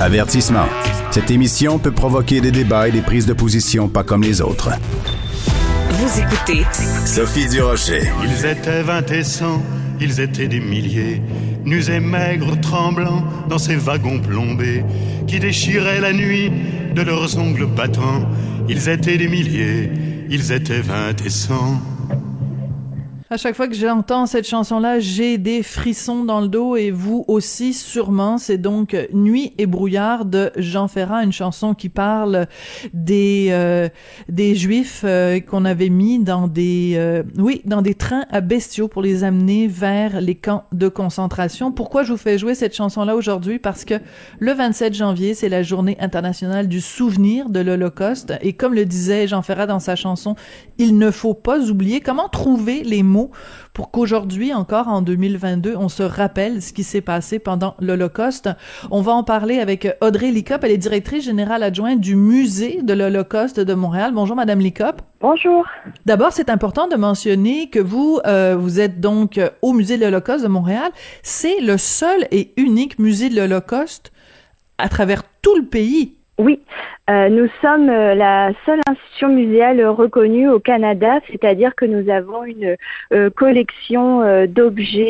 Avertissement. Cette émission peut provoquer des débats et des prises de position pas comme les autres. Vous écoutez Sophie Durocher. Ils étaient vingt et cent, ils étaient des milliers, nus et maigres, tremblants dans ces wagons plombés qui déchiraient la nuit de leurs ongles battants. Ils étaient des milliers, ils étaient vingt et cent. À chaque fois que j'entends cette chanson-là, j'ai des frissons dans le dos et vous aussi sûrement. C'est donc Nuit et brouillard de Jean Ferrat, une chanson qui parle des euh, des juifs euh, qu'on avait mis dans des euh, oui dans des trains à bestiaux pour les amener vers les camps de concentration. Pourquoi je vous fais jouer cette chanson-là aujourd'hui? Parce que le 27 janvier, c'est la journée internationale du souvenir de l'Holocauste et comme le disait Jean Ferrat dans sa chanson, il ne faut pas oublier comment trouver les mots pour qu'aujourd'hui encore en 2022 on se rappelle ce qui s'est passé pendant l'Holocauste. On va en parler avec Audrey Licop, elle est directrice générale adjointe du musée de l'Holocauste de Montréal. Bonjour madame Licop. Bonjour. D'abord, c'est important de mentionner que vous euh, vous êtes donc au musée de l'Holocauste de Montréal. C'est le seul et unique musée de l'Holocauste à travers tout le pays. Oui, euh, nous sommes euh, la seule institution muséale reconnue au Canada, c'est-à-dire que nous avons une euh, collection euh, d'objets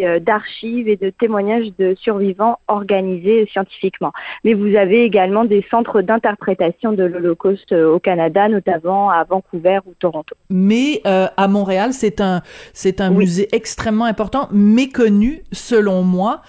et d'archives et de témoignages de survivants organisés scientifiquement. Mais vous avez également des centres d'interprétation de l'Holocauste au Canada, notamment à Vancouver ou Toronto. Mais à Montréal, c'est un c'est un Oui. musée extrêmement important, méconnu selon moi.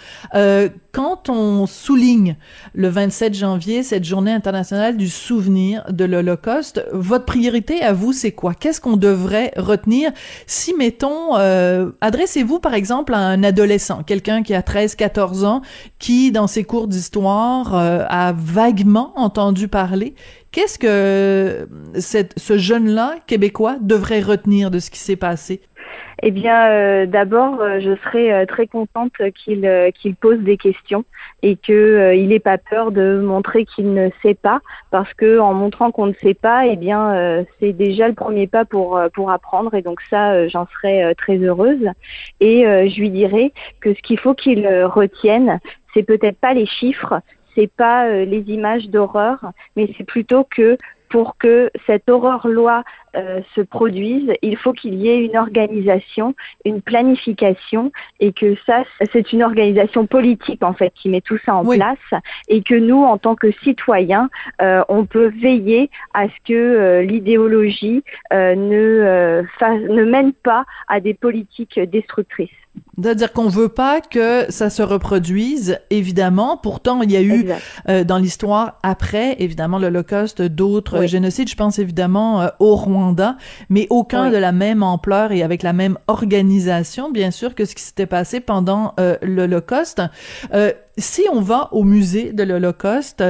Quand on souligne le 27 janvier cette journée internationale du souvenir de l'Holocauste, votre priorité à vous, c'est quoi? Qu'est-ce qu'on devrait retenir? Si mettons, euh, adressez-vous par exemple à un adolescent, quelqu'un qui a 13-14 ans, qui dans ses cours d'histoire euh, a vaguement entendu parler. Qu'est-ce que cette, ce jeune-là, québécois, devrait retenir de ce qui s'est passé? Eh bien, euh, d'abord, euh, je serais euh, très contente qu'il qu'il pose des questions et que euh, il n'ait pas peur de montrer qu'il ne sait pas, parce que en montrant qu'on ne sait pas, eh bien, c'est déjà le premier pas pour apprendre. Et donc ça, j'en serais très heureuse. Et je lui dirais que ce qu'il faut qu'il retienne, c'est peut-être pas les chiffres, c'est pas les images d'horreur, mais c'est plutôt que pour que cette horreur-loi euh, se produise, il faut qu'il y ait une organisation, une planification, et que ça, c'est une organisation politique en fait qui met tout ça en Oui. place, et que nous, en tant que citoyens, euh, on peut veiller à ce que euh, l'idéologie euh, ne, euh, ne mène pas à des politiques destructrices. C'est-à-dire qu'on veut pas que ça se reproduise, évidemment. Pourtant, il y a eu euh, dans l'histoire après, évidemment, l'Holocauste, d'autres Oui. génocides. Je pense évidemment euh, au Rwanda, mais aucun Oui. de la même ampleur et avec la même organisation, bien sûr, que ce qui s'était passé pendant euh, l'Holocauste. Euh, si on va au musée de l'Holocauste,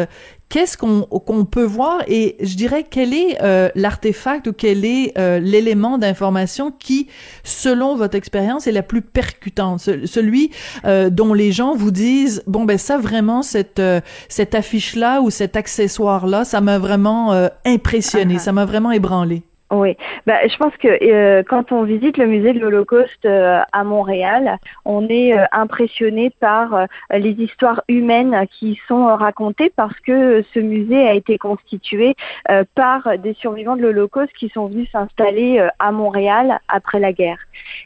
qu'est-ce qu'on peut voir et je dirais quel est euh, l'artefact ou quel est euh, l'élément d'information qui, selon votre expérience, est la plus percutante, Ce- celui euh, dont les gens vous disent bon ben ça vraiment cette euh, cette affiche là ou cet accessoire là, ça m'a vraiment euh, impressionné, Ah. ça m'a vraiment ébranlé. Oui, bah, je pense que euh, quand on visite le musée de l'Holocauste euh, à Montréal, on est euh, impressionné par les histoires humaines qui sont racontées parce que ce musée a été constitué par des survivants de l'Holocauste qui sont venus s'installer à Montréal après la guerre.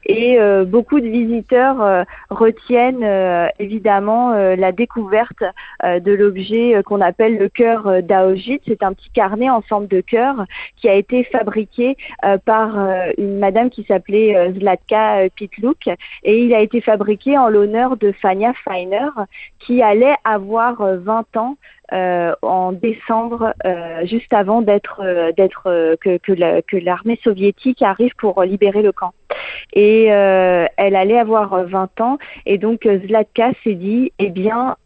Et beaucoup de visiteurs retiennent évidemment la découverte de l'objet qu'on appelle le cœur d'Aojit. C'est un petit carnet en forme de cœur qui a été fabriqué euh, par euh, une madame qui s'appelait euh, Zlatka Pitlouk et il a été fabriqué en l'honneur de Fania Feiner qui allait avoir 20 ans en décembre, juste avant d'être d'être que que l'armée soviétique arrive pour libérer le camp. Et elle allait avoir 20 ans et donc Zlatka s'est dit eh bien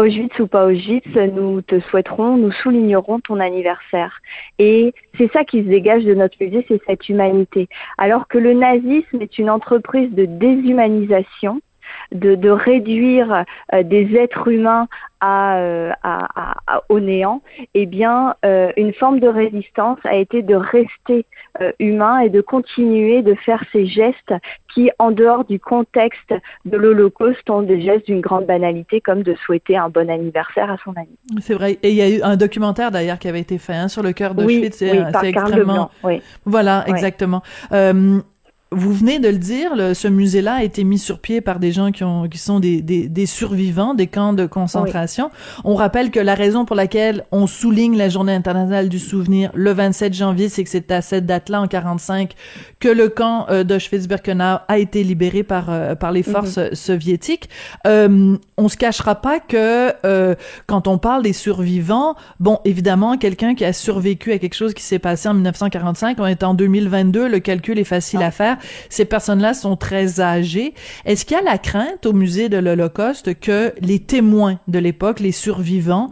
Auschwitz ou pas Auschwitz, nous te souhaiterons, nous soulignerons ton anniversaire. Et c'est ça qui se dégage de notre musée, c'est cette humanité. Alors que le nazisme est une entreprise de déshumanisation, de, réduire euh, des êtres humains euh, à, au néant, eh bien, euh, une forme de résistance a été de rester humain et de continuer de faire ces gestes qui, en dehors du contexte de l'Holocauste, ont des gestes d'une grande banalité, comme de souhaiter un bon anniversaire à son ami. C'est vrai. Et il y a eu un documentaire d'ailleurs qui avait été fait hein, sur le cœur de oui, C'est oui, extrêmement. oui. Voilà, exactement. Vous venez de le dire, ce musée-là a été mis sur pied par des gens qui, ont, qui sont des, des, des survivants des camps de concentration. On rappelle que la raison pour laquelle on souligne la Journée internationale du souvenir le 27 janvier, c'est que c'est à cette date-là, en 45, que le camp euh, d'Auschwitz-Birkenau a été libéré par, euh, par les forces mhm. soviétiques. Euh, on se cachera pas que euh, quand on parle des survivants, bon, évidemment, quelqu'un qui a survécu à quelque chose qui s'est passé en 1945, on est en 2022, le calcul est facile à ah. faire ces personnes-là sont très âgées. Est-ce qu'il y a la crainte au musée de l'Holocauste que les témoins de l'époque, les survivants,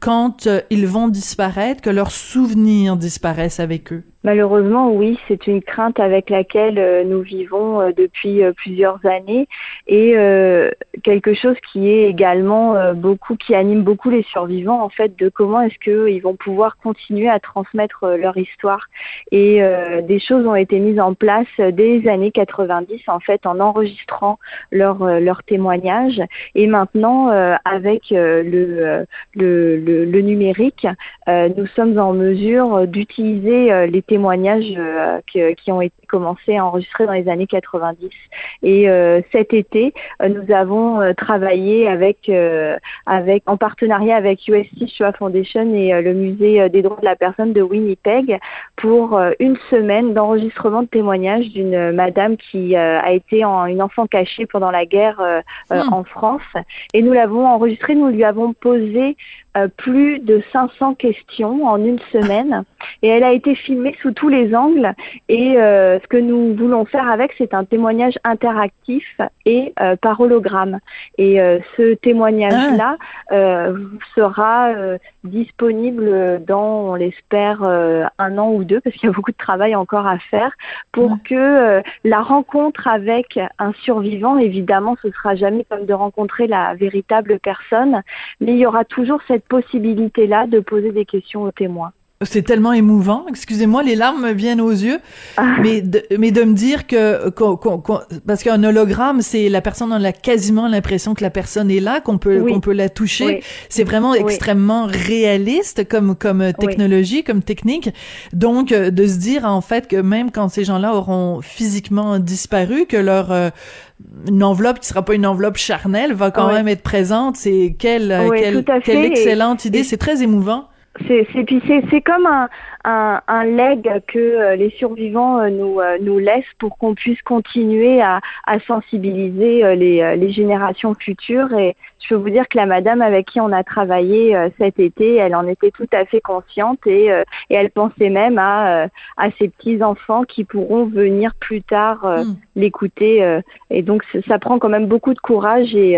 quand euh, ils vont disparaître, que leurs souvenirs disparaissent avec eux? Malheureusement, oui, c'est une crainte avec laquelle euh, nous vivons euh, depuis euh, plusieurs années et quelque chose qui est également beaucoup, qui anime beaucoup les survivants en fait, de comment est-ce qu'ils vont pouvoir continuer à transmettre leur histoire. Et des choses ont été mises en place dès les années 90 en fait, en enregistrant leurs leur témoignages. Et maintenant, avec le, le, numérique, nous sommes en mesure d'utiliser les témoignages euh, qui ont été commencés à enregistrer dans les années 90. Et euh, cet été, euh, nous avons travaillé avec, avec, en partenariat avec USC Shoah Foundation et le musée des droits de la personne de Winnipeg pour une semaine d'enregistrement de témoignages d'une madame qui a été en, une enfant cachée pendant la guerre hmm. en France. Et nous l'avons enregistré, nous lui avons posé plus de 500 questions en une semaine et elle a été filmée sous tous les angles. Et euh, ce que nous voulons faire avec, c'est un témoignage interactif et euh, par hologramme. Et euh, ce témoignage-là ah. sera disponible dans, on l'espère, un an ou deux, parce qu'il y a beaucoup de travail encore à faire, pour que la rencontre avec un survivant, évidemment, ce sera jamais comme de rencontrer la véritable personne, mais il y aura toujours cette possibilité-là de poser des questions aux témoins. C'est tellement émouvant. Excusez-moi, les larmes me viennent aux yeux. Ah. Mais, de, mais de me dire que, parce qu'un hologramme, c'est la personne en a quasiment l'impression que la personne est là, qu'on peut, qu'on peut la toucher. C'est vraiment extrêmement réaliste comme, comme technologie, comme technique. Donc, euh, de se dire, en fait, que même quand ces gens-là auront physiquement disparu, que leur, euh, une enveloppe qui sera pas une enveloppe charnelle va quand même être présente. C'est quelle, quelle, quelle excellente idée. C'est très émouvant. C'est c'est comme un, un, un leg que euh, les survivants euh, nous, euh, nous laissent pour qu'on puisse continuer à, à sensibiliser les, les générations futures. Et je peux vous dire que la madame avec qui on a travaillé cet été, elle en était tout à fait consciente et, et elle pensait même à, à ses petits-enfants qui pourront venir plus tard hmm. l'écouter. Et donc ça prend quand même beaucoup de courage et,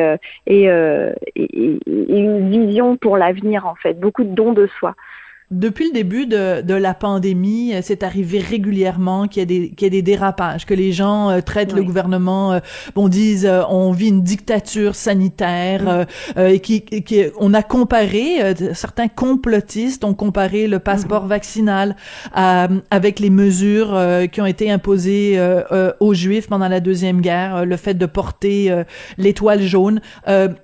et, et, et une vision pour l'avenir en fait, beaucoup de dons de soi choix depuis le début de, de la pandémie, euh, c'est arrivé régulièrement qu'il y, a des, qu'il y a des dérapages, que les gens euh, traitent le gouvernement, euh, bon, disent on vit une dictature sanitaire, mm. et qui, qui, on a comparé, certains complotistes ont comparé le passeport mm. vaccinal avec les mesures qui ont été imposées aux Juifs pendant la Deuxième Guerre, le fait de porter l'étoile jaune.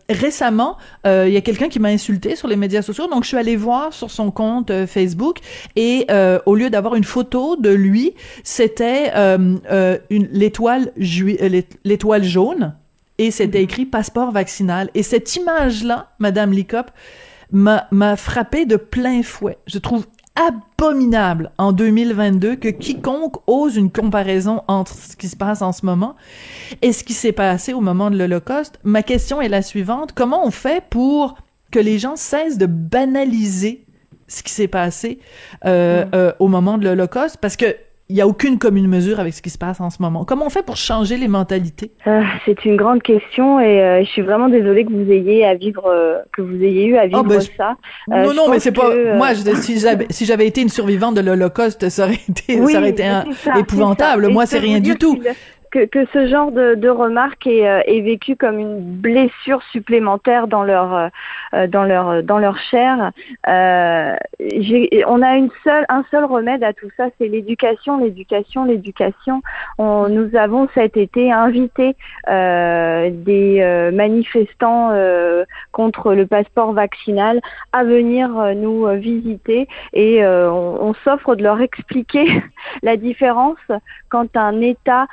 récemment, il y a quelqu'un qui m'a insulté sur les médias sociaux, donc je suis allée voir sur son compte Facebook et euh, au lieu d'avoir une photo de lui, c'était euh, euh, l'étoile l'étoile jaune et c'était écrit passeport vaccinal. Et cette image-là, Madame Licop, m'a frappé de plein fouet. Je trouve abominable en 2022 que quiconque ose une comparaison entre ce qui se passe en ce moment et ce qui s'est passé au moment de l'Holocauste. Ma question est la suivante. Comment on fait pour que les gens cessent de banaliser ce qui s'est passé euh, mm. euh, au moment de l'Holocauste, parce que il n'y a aucune commune mesure avec ce qui se passe en ce moment. Comment on fait pour changer les mentalités? Euh, C'est une grande question et je suis vraiment désolée que vous ayez à vivre, que vous ayez eu à vivre oh, ben, ça. non, non, mais c'est pas. Moi, je, si j'avais été une survivante de l'Holocauste, ça aurait été, ça aurait été épouvantable. Moi, c'est rien du tout que, ce genre de, de remarque est, euh, est, vécu comme une blessure supplémentaire dans leur euh, euh, dans leur dans leur chair. On a une seule un seul remède à tout ça, c'est l'éducation, l'éducation, l'éducation. Nous avons cet été invité des manifestants contre le passeport vaccinal à venir nous visiter et on s'offre de leur expliquer la différence quand un État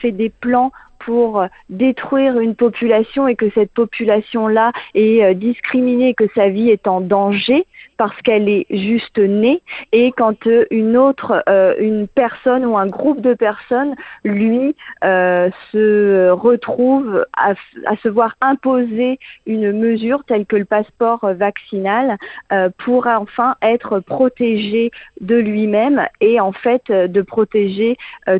fait des plans pour détruire une population et que cette population-là est euh, discriminée, que sa vie est en danger, parce qu'elle est juste née. Et quand euh, une autre, euh, une personne ou un groupe de personnes, lui, euh, se retrouve à, à, se voir imposer une mesure telle que le passeport vaccinal pour enfin être protégé de lui-même et en fait de protéger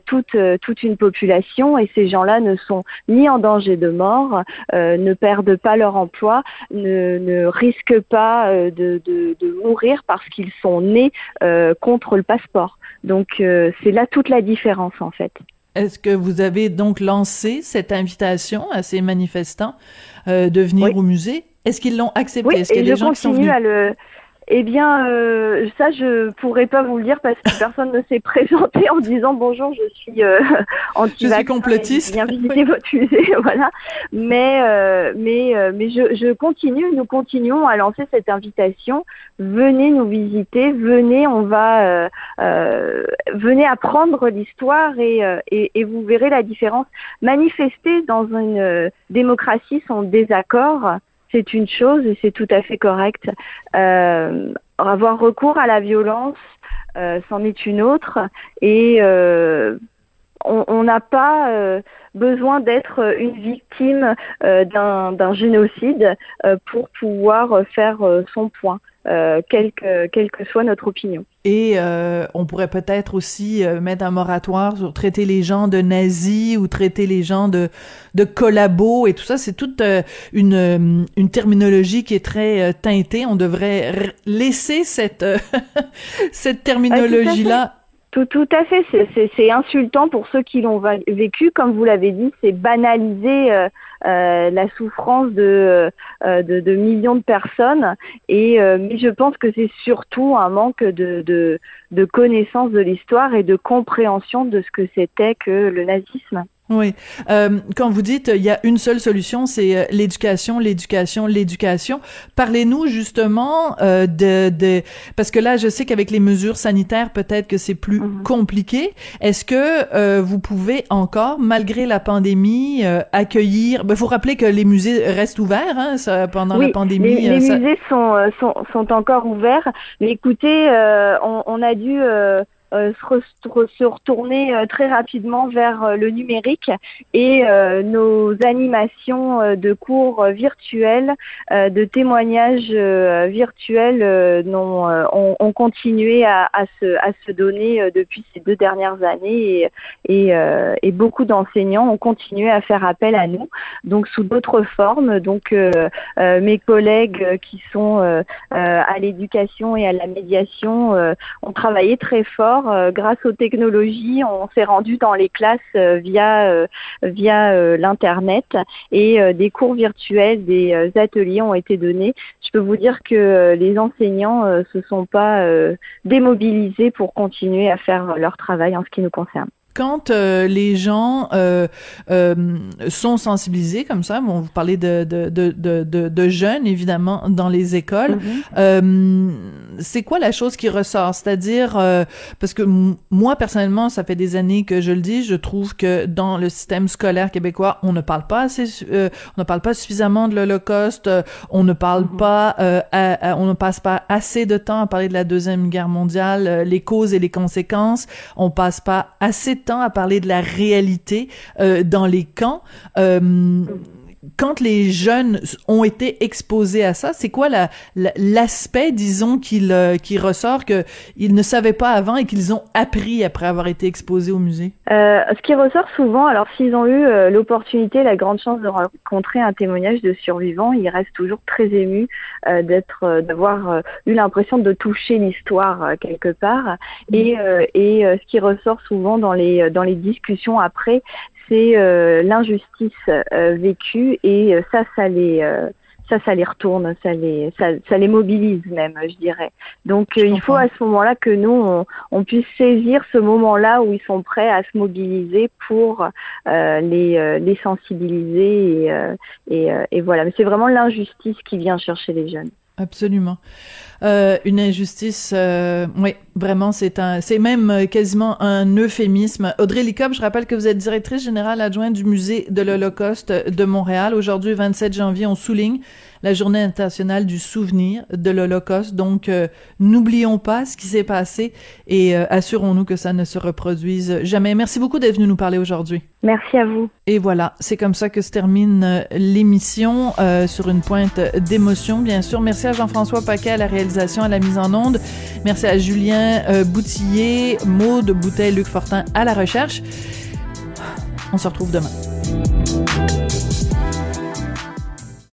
toute, toute une population. Et ces gens-là ne sont ni en danger de mort, ne perdent pas leur emploi, ne, ne risquent pas de, de, de mourir parce qu'ils sont nés euh, contre le passeport. Donc euh, c'est là toute la différence en fait. Est-ce que vous avez donc lancé cette invitation à ces manifestants euh, de venir au musée? Est-ce qu'ils l'ont accepté Est-ce qu'il y a des gens qui sont venus? à le eh bien, euh, ça, je pourrais pas vous le dire parce que personne ne s'est présenté en disant bonjour, je suis euh, anti Je suis complotiste. Viens visiter votre musée, voilà. Mais, euh, mais, euh, mais je, je continue. Nous continuons à lancer cette invitation. Venez nous visiter. Venez, on va, euh, venez apprendre l'histoire et, et, et, vous verrez la différence. Manifester dans une démocratie son désaccord c'est une chose et c'est tout à fait correct. Euh, avoir recours à la violence, euh, c'en est une autre. Et euh, on n'a pas besoin d'être une victime d'un génocide pour pouvoir faire son point. Euh, quelle, que, quelle que soit notre opinion. Et euh, on pourrait peut-être aussi euh, mettre un moratoire sur traiter les gens de nazis ou traiter les gens de, de collabos et tout ça. C'est toute une, une terminologie qui est très teintée. On devrait laisser cette, cette terminologie-là tout, tout à fait, c'est insultant pour ceux qui l'ont vécu, comme vous l'avez dit, c'est banaliser euh, euh, la souffrance de, euh, de, millions de personnes. Et mais je pense que c'est surtout un manque de connaissance de l'histoire et de compréhension de ce que c'était que le nazisme. Oui. Euh, quand vous dites il y a une seule solution, c'est euh, l'éducation, l'éducation, l'éducation. Parlez-nous justement euh, de, de parce que là, je sais qu'avec les mesures sanitaires, peut-être que c'est plus mhm. compliqué. Est-ce que euh, vous pouvez encore, malgré la pandémie, euh, accueillir Ben, vous rappelez que les musées restent ouverts hein, ça, pendant la pandémie. Les, les musées sont, sont, sont encore ouverts. Mais écoutez, on, on, a dû se, retourner très rapidement vers le numérique et nos animations de cours virtuels, de témoignages virtuels ont, ont, continué à, se, donner depuis ces deux dernières années et beaucoup d'enseignants ont continué à faire appel à nous, donc sous d'autres formes. Donc mes collègues qui sont à l'éducation et à la médiation ont travaillé très fort grâce aux technologies. On s'est rendu dans les classes via via l'internet et des cours virtuels, des ateliers ont été donnés. Je peux vous dire que les enseignants se sont pas démobilisés pour continuer à faire leur travail en ce qui nous concerne quand euh, les gens euh, euh, sont sensibilisés comme ça, bon, vous parlez de, de, de, de, de jeunes, évidemment, dans les écoles, mm-hmm. euh, c'est quoi la chose qui ressort? C'est-à-dire, euh, parce que moi, personnellement, ça fait des années que je le dis, je trouve que dans le système scolaire québécois, on ne parle pas assez, on ne parle pas suffisamment de l'Holocauste, on ne parle mm-hmm. pas, on ne passe pas assez de temps à parler de la Deuxième Guerre mondiale, les causes et les conséquences, on passe pas assez de à parler de la réalité euh, dans les camps. Euh, quand les jeunes ont été exposés à ça, c'est quoi l'aspect, disons, euh, qui ressort qu'ils ne savaient pas avant et qu'ils ont appris après avoir été exposés au musée? Euh, Ce qui ressort souvent, alors s'ils ont eu euh, l'opportunité, la grande chance de rencontrer un témoignage de survivants, ils restent toujours très émus d'être, d'avoir eu l'impression de toucher l'histoire quelque part. Et, et ce qui ressort souvent dans les dans les discussions après, c'est euh, l'injustice euh, vécue et euh, ça, ça les ça, ça les retourne, ça les, ça, ça les mobilise même, je dirais. Donc, il faut à ce moment-là que nous, on, on, puisse saisir ce moment-là où ils sont prêts à se mobiliser pour les, les sensibiliser et, et, et voilà. Mais c'est vraiment l'injustice qui vient chercher les jeunes. Absolument. Euh, une injustice, euh, oui, vraiment, c'est un, c'est même euh, quasiment un euphémisme. Audrey Licop, je rappelle que vous êtes directrice générale adjointe du musée de l'Holocauste de Montréal. Aujourd'hui, 27 janvier, on souligne la journée internationale du souvenir de l'Holocauste. Donc, euh, n'oublions pas ce qui s'est passé et euh, assurons-nous que ça ne se reproduise jamais. Merci beaucoup d'être venu nous parler aujourd'hui. Merci à vous. Et voilà, c'est comme ça que se termine euh, l'émission sur une pointe d'émotion, bien sûr. Merci à Jean-François Paquet à la réalisation, à la mise en onde. Merci à Julien Boutillier, Maude Boutet, Luc Fortin à la recherche. On se retrouve demain.